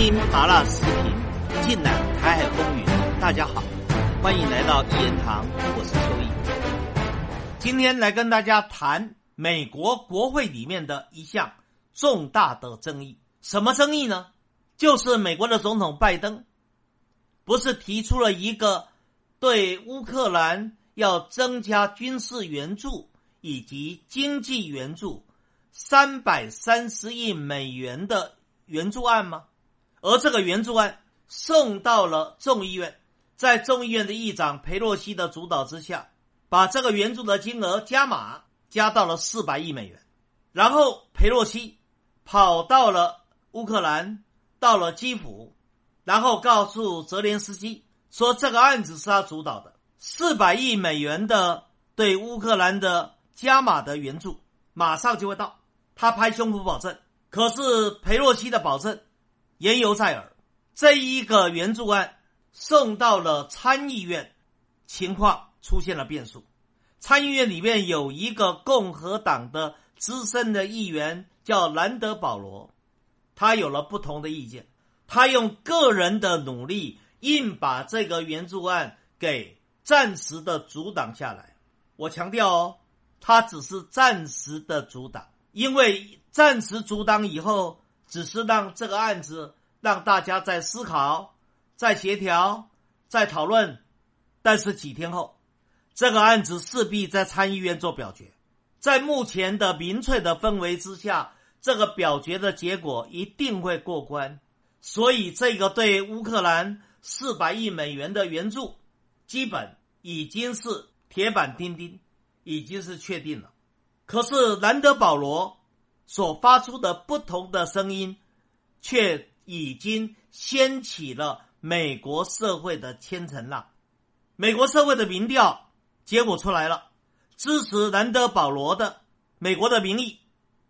听麻辣视频，尽览台海风云。大家好，欢迎来到一言堂，我是秋意。今天来跟大家谈美国国会里面的一项重大的争议。什么争议呢？就是美国的总统拜登，不是提出了一个对乌克兰要增加军事援助以及经济援助三百三十亿美元的援助案吗？而这个援助案送到了众议院，在众议院的议长佩洛西的主导之下，把这个援助的金额加码，加到了四百亿美元。然后佩洛西跑到了乌克兰，到了基辅，然后告诉泽连斯基说，这个案子是他主导的，四百亿美元的对乌克兰的加码的援助马上就会到。他拍胸脯保证，可是佩洛西的保证。言犹在耳，这一个援助案送到了参议院，情况出现了变数。参议院里面有一个共和党的资深的议员叫兰德保罗，他有了不同的意见，他用个人的努力硬把这个援助案给暂时的阻挡下来。我强调哦，他只是暂时的阻挡，因为暂时阻挡以后。只是让这个案子让大家在思考、在协调、在讨论，但是几天后，这个案子势必在参议院做表决。在目前的民粹的氛围之下，这个表决的结果一定会过关。所以，这个对乌克兰四百亿美元的援助，基本已经是铁板钉钉，已经是确定了。可是，兰德保罗。所发出的不同的声音，却已经掀起了美国社会的千层浪。美国社会的民调结果出来了，支持兰德保罗的美国的民意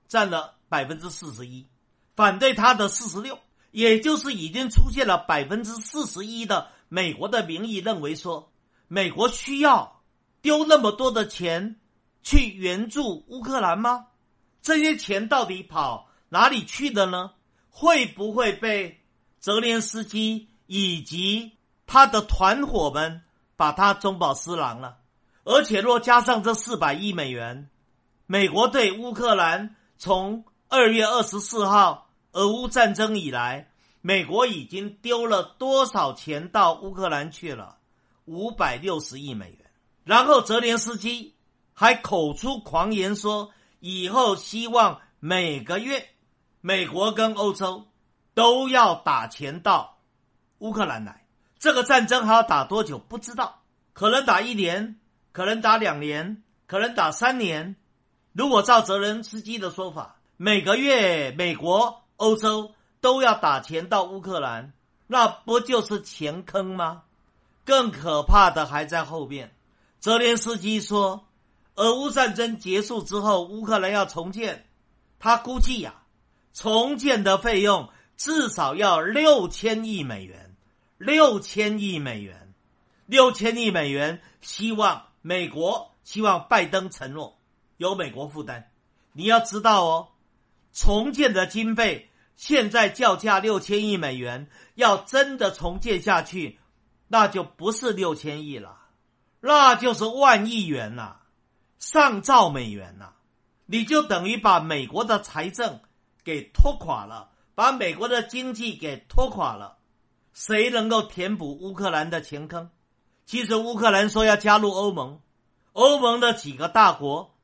占了百分之四十一，反对他的四十六，也就是已经出现了百分之四十一的美国的民意认为说，美国需要丢那么多的钱去援助乌克兰吗？这些钱到底跑哪里去的呢？会不会被泽连斯基以及他的团伙们把他中饱私囊了？而且若加上这四百亿美元，美国对乌克兰从二月二十四号俄乌战争以来，美国已经丢了多少钱到乌克兰去了？五百六十亿美元。然后泽连斯基还口出狂言说。以后希望每个月，美国跟欧洲都要打钱到乌克兰来。这个战争还要打多久？不知道，可能打一年，可能打两年，可能打三年。如果照泽连斯基的说法，每个月美国、欧洲都要打钱到乌克兰，那不就是钱坑吗？更可怕的还在后面。泽连斯基说。俄乌战争结束之后，乌克兰要重建，他估计呀，重建的费用至少要六千亿美元，六千亿美元，六千亿美元。希望美国，希望拜登承诺由美国负担。你要知道哦，重建的经费现在叫价六千亿美元，要真的重建下去，那就不是六千亿了，那就是万亿元呐。上兆美元呐，你就等于把美国的财政给拖垮了，把美国的经济给拖垮了。谁能够填补乌克兰的钱坑？其实乌克兰说要加入欧盟，欧盟的几个大国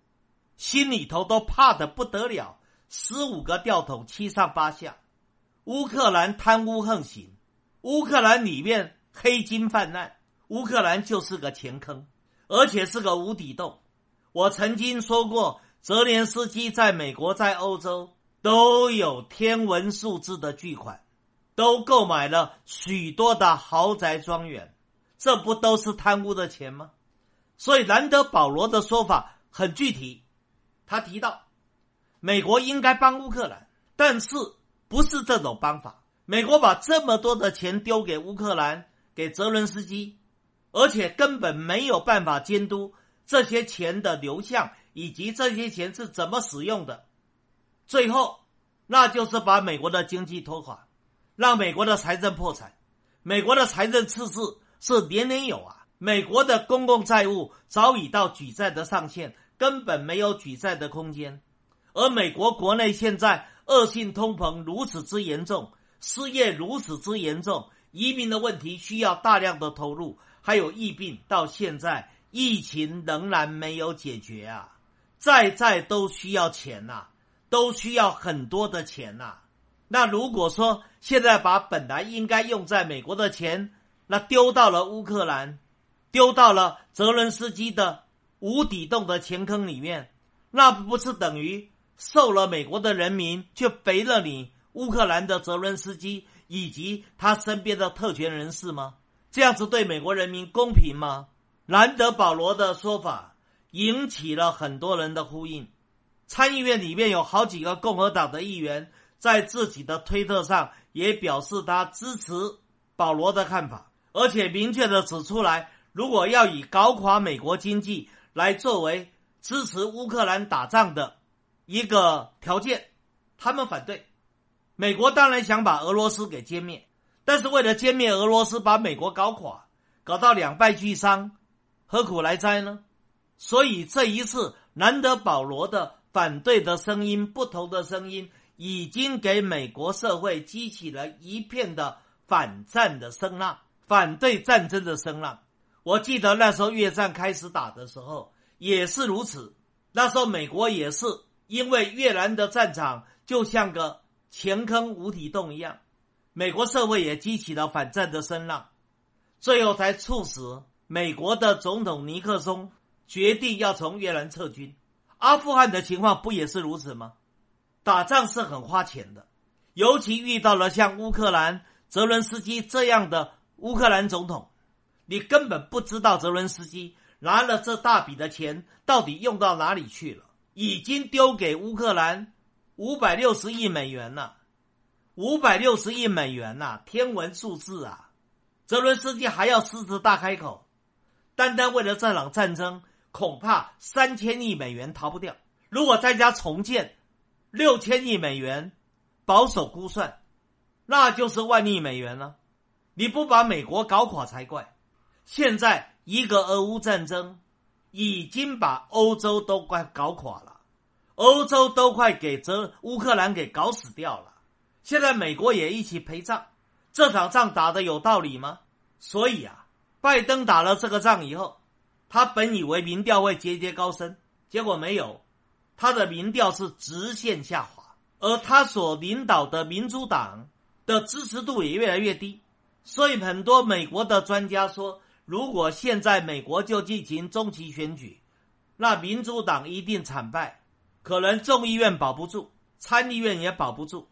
心里头都怕的不得了，十五个吊桶七上八下。乌克兰贪污横行，乌克兰里面黑金泛滥，乌克兰就是个钱坑，而且是个无底洞。我曾经说过，泽连斯基在美国、在欧洲都有天文数字的巨款，都购买了许多的豪宅庄园，这不都是贪污的钱吗？所以兰德保罗的说法很具体，他提到美国应该帮乌克兰，但是不是这种方法。美国把这么多的钱丢给乌克兰，给泽伦斯基，而且根本没有办法监督。这些钱的流向以及这些钱是怎么使用的，最后那就是把美国的经济拖垮。让美国的财政破产。美国的财政赤字是年年有啊，美国的公共债务早已到举债的上限，根本没有举债的空间。而美国国内现在恶性通膨如此之严重，失业如此之严重，移民的问题需要大量的投入，还有疫病，到现在疫情仍然没有解决啊！在在都需要钱呐，都需要很多的钱呐。那如果说现在把本来应该用在美国的钱，那丢到了乌克兰，丢到了泽伦斯基的无底洞的钱坑里面，那不是等于？受了美国的人民，却肥了你乌克兰的泽伦斯基以及他身边的特权人士吗？这样子对美国人民公平吗？兰德保罗的说法引起了很多人的呼应。参议院里面有好几个共和党的议员在自己的推特上也表示他支持保罗的看法，而且明确的指出来，如果要以搞垮美国经济来作为支持乌克兰打仗的。一个条件，他们反对。美国当然想把俄罗斯给歼灭，但是为了歼灭俄罗斯，把美国搞垮，搞到两败俱伤，何苦来哉呢？所以这一次，难得保罗的反对的声音，不同的声音，已经给美国社会激起了一片的反战的声浪，反对战争的声浪。我记得那时候越战开始打的时候也是如此，那时候美国也是。因为越南的战场就像个钱坑无底洞一样，美国社会也激起了反战的声浪，最后才促使美国的总统尼克松决定要从越南撤军。阿富汗的情况不也是如此吗？打仗是很花钱的，尤其遇到了像乌克兰泽伦斯基这样的乌克兰总统，你根本不知道泽伦斯基拿了这大笔的钱到底用到哪里去了。已经丢给乌克兰五百六十亿美元了，五百六十亿美元呐，天文数字啊！泽伦斯基还要狮子大开口，单单为了这场战争，恐怕三千亿美元逃不掉。如果再加重建，六千亿美元，保守估算，那就是万亿美元了。你不把美国搞垮才怪！现在一个俄乌战争。已经把欧洲都快搞垮了，欧洲都快给这乌克兰给搞死掉了。现在美国也一起陪葬，这场仗打的有道理吗？所以啊，拜登打了这个仗以后，他本以为民调会节节高升，结果没有，他的民调是直线下滑，而他所领导的民主党的支持度也越来越低。所以很多美国的专家说。如果现在美国就进行中期选举，那民主党一定惨败，可能众议院保不住，参议院也保不住，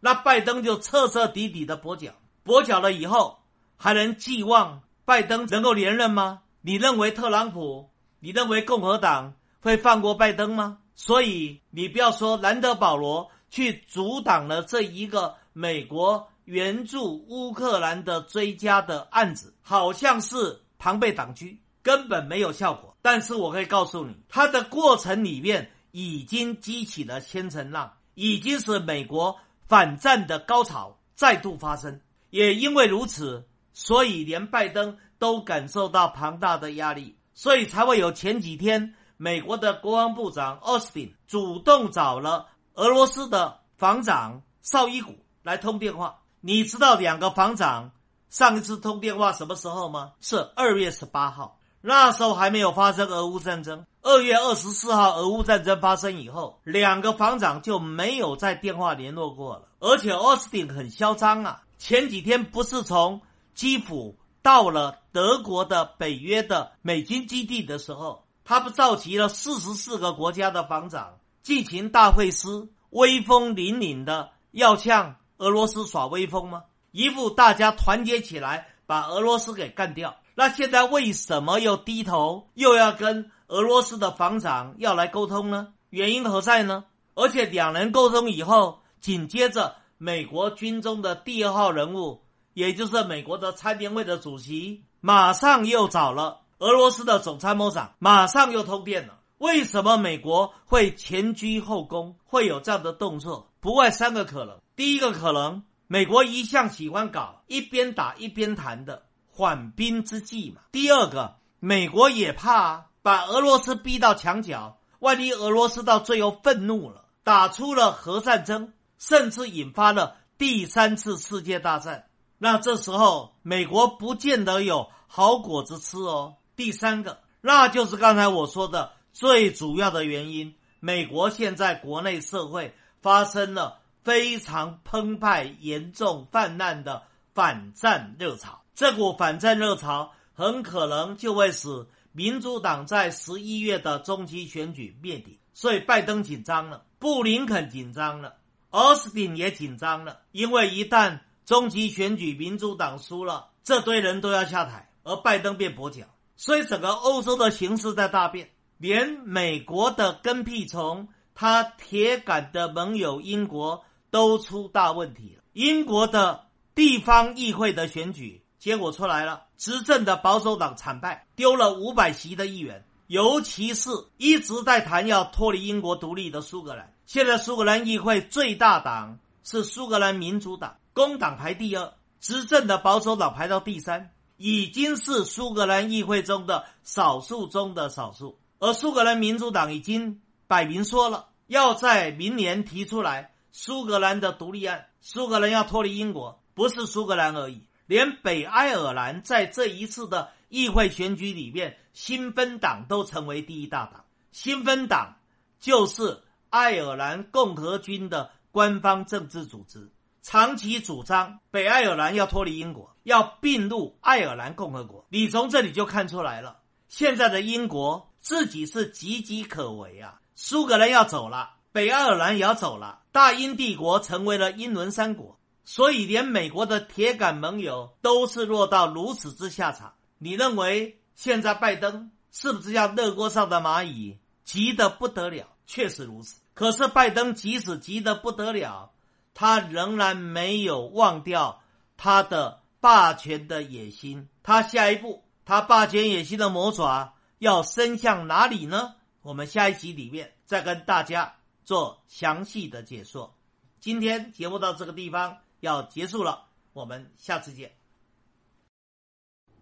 那拜登就彻彻底底的跛脚，跛脚了以后还能寄望拜登能够连任吗？你认为特朗普，你认为共和党会放过拜登吗？所以你不要说兰德保罗去阻挡了这一个美国。援助乌克兰的追加的案子，好像是庞贝党居，根本没有效果。但是我可以告诉你，它的过程里面已经激起了千层浪，已经是美国反战的高潮再度发生。也因为如此，所以连拜登都感受到庞大的压力，所以才会有前几天美国的国防部长奥斯汀主动找了俄罗斯的防长绍伊古来通电话。你知道两个防长上一次通电话什么时候吗？是二月十八号，那时候还没有发生俄乌战争。二月二十四号，俄乌战争发生以后，两个防长就没有在电话联络过了。而且奥斯汀很嚣张啊，前几天不是从基辅到了德国的北约的美军基地的时候，他不召集了四十四个国家的防长进行大会师，威风凛凛的要向。俄罗斯耍威风吗？一副大家团结起来把俄罗斯给干掉。那现在为什么又低头，又要跟俄罗斯的防长要来沟通呢？原因何在呢？而且两人沟通以后，紧接着美国军中的第二号人物，也就是美国的参联会的主席，马上又找了俄罗斯的总参谋长，马上又通电了。为什么美国会前居后恭，会有这样的动作？不外三个可能。第一个可能，美国一向喜欢搞一边打一边谈的缓兵之计嘛。第二个，美国也怕把俄罗斯逼到墙角，万一俄罗斯到最后愤怒了，打出了核战争，甚至引发了第三次世界大战，那这时候美国不见得有好果子吃哦。第三个，那就是刚才我说的最主要的原因，美国现在国内社会发生了。非常澎湃、严重泛滥的反战热潮，这股反战热潮很可能就会使民主党在十一月的中期选举灭顶。所以，拜登紧张了，布林肯紧张了，奥斯汀也紧张了，因为一旦中期选举民主党输了，这堆人都要下台，而拜登变跛脚。所以，整个欧洲的形势在大变，连美国的跟屁虫，他铁杆的盟友英国。都出大问题了。英国的地方议会的选举结果出来了，执政的保守党惨败，丢了五百席的议员。尤其是一直在谈要脱离英国独立的苏格兰，现在苏格兰议会最大党是苏格兰民主党，工党排第二，执政的保守党排到第三，已经是苏格兰议会中的少数中的少数。而苏格兰民主党已经摆明说了，要在明年提出来。苏格兰的独立案，苏格兰要脱离英国，不是苏格兰而已，连北爱尔兰在这一次的议会选举里面，新芬党都成为第一大党。新芬党就是爱尔兰共和军的官方政治组织，长期主张北爱尔兰要脱离英国，要并入爱尔兰共和国。你从这里就看出来了，现在的英国自己是岌岌可危啊！苏格兰要走了。北爱尔兰也要走了，大英帝国成为了英伦三国，所以连美国的铁杆盟友都是落到如此之下场。你认为现在拜登是不是像热锅上的蚂蚁，急得不得了？确实如此。可是拜登即使急得不得了，他仍然没有忘掉他的霸权的野心。他下一步，他霸权野心的魔爪要伸向哪里呢？我们下一集里面再跟大家。做详细的解说。今天节目到这个地方要结束了，我们下次见。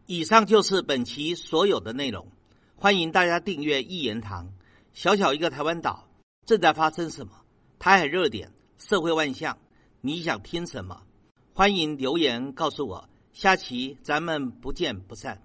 以上就是本期所有的内容，欢迎大家订阅一言堂。小小一个台湾岛，正在发生什么？台海热点，社会万象，你想听什么？欢迎留言告诉我。下期咱们不见不散。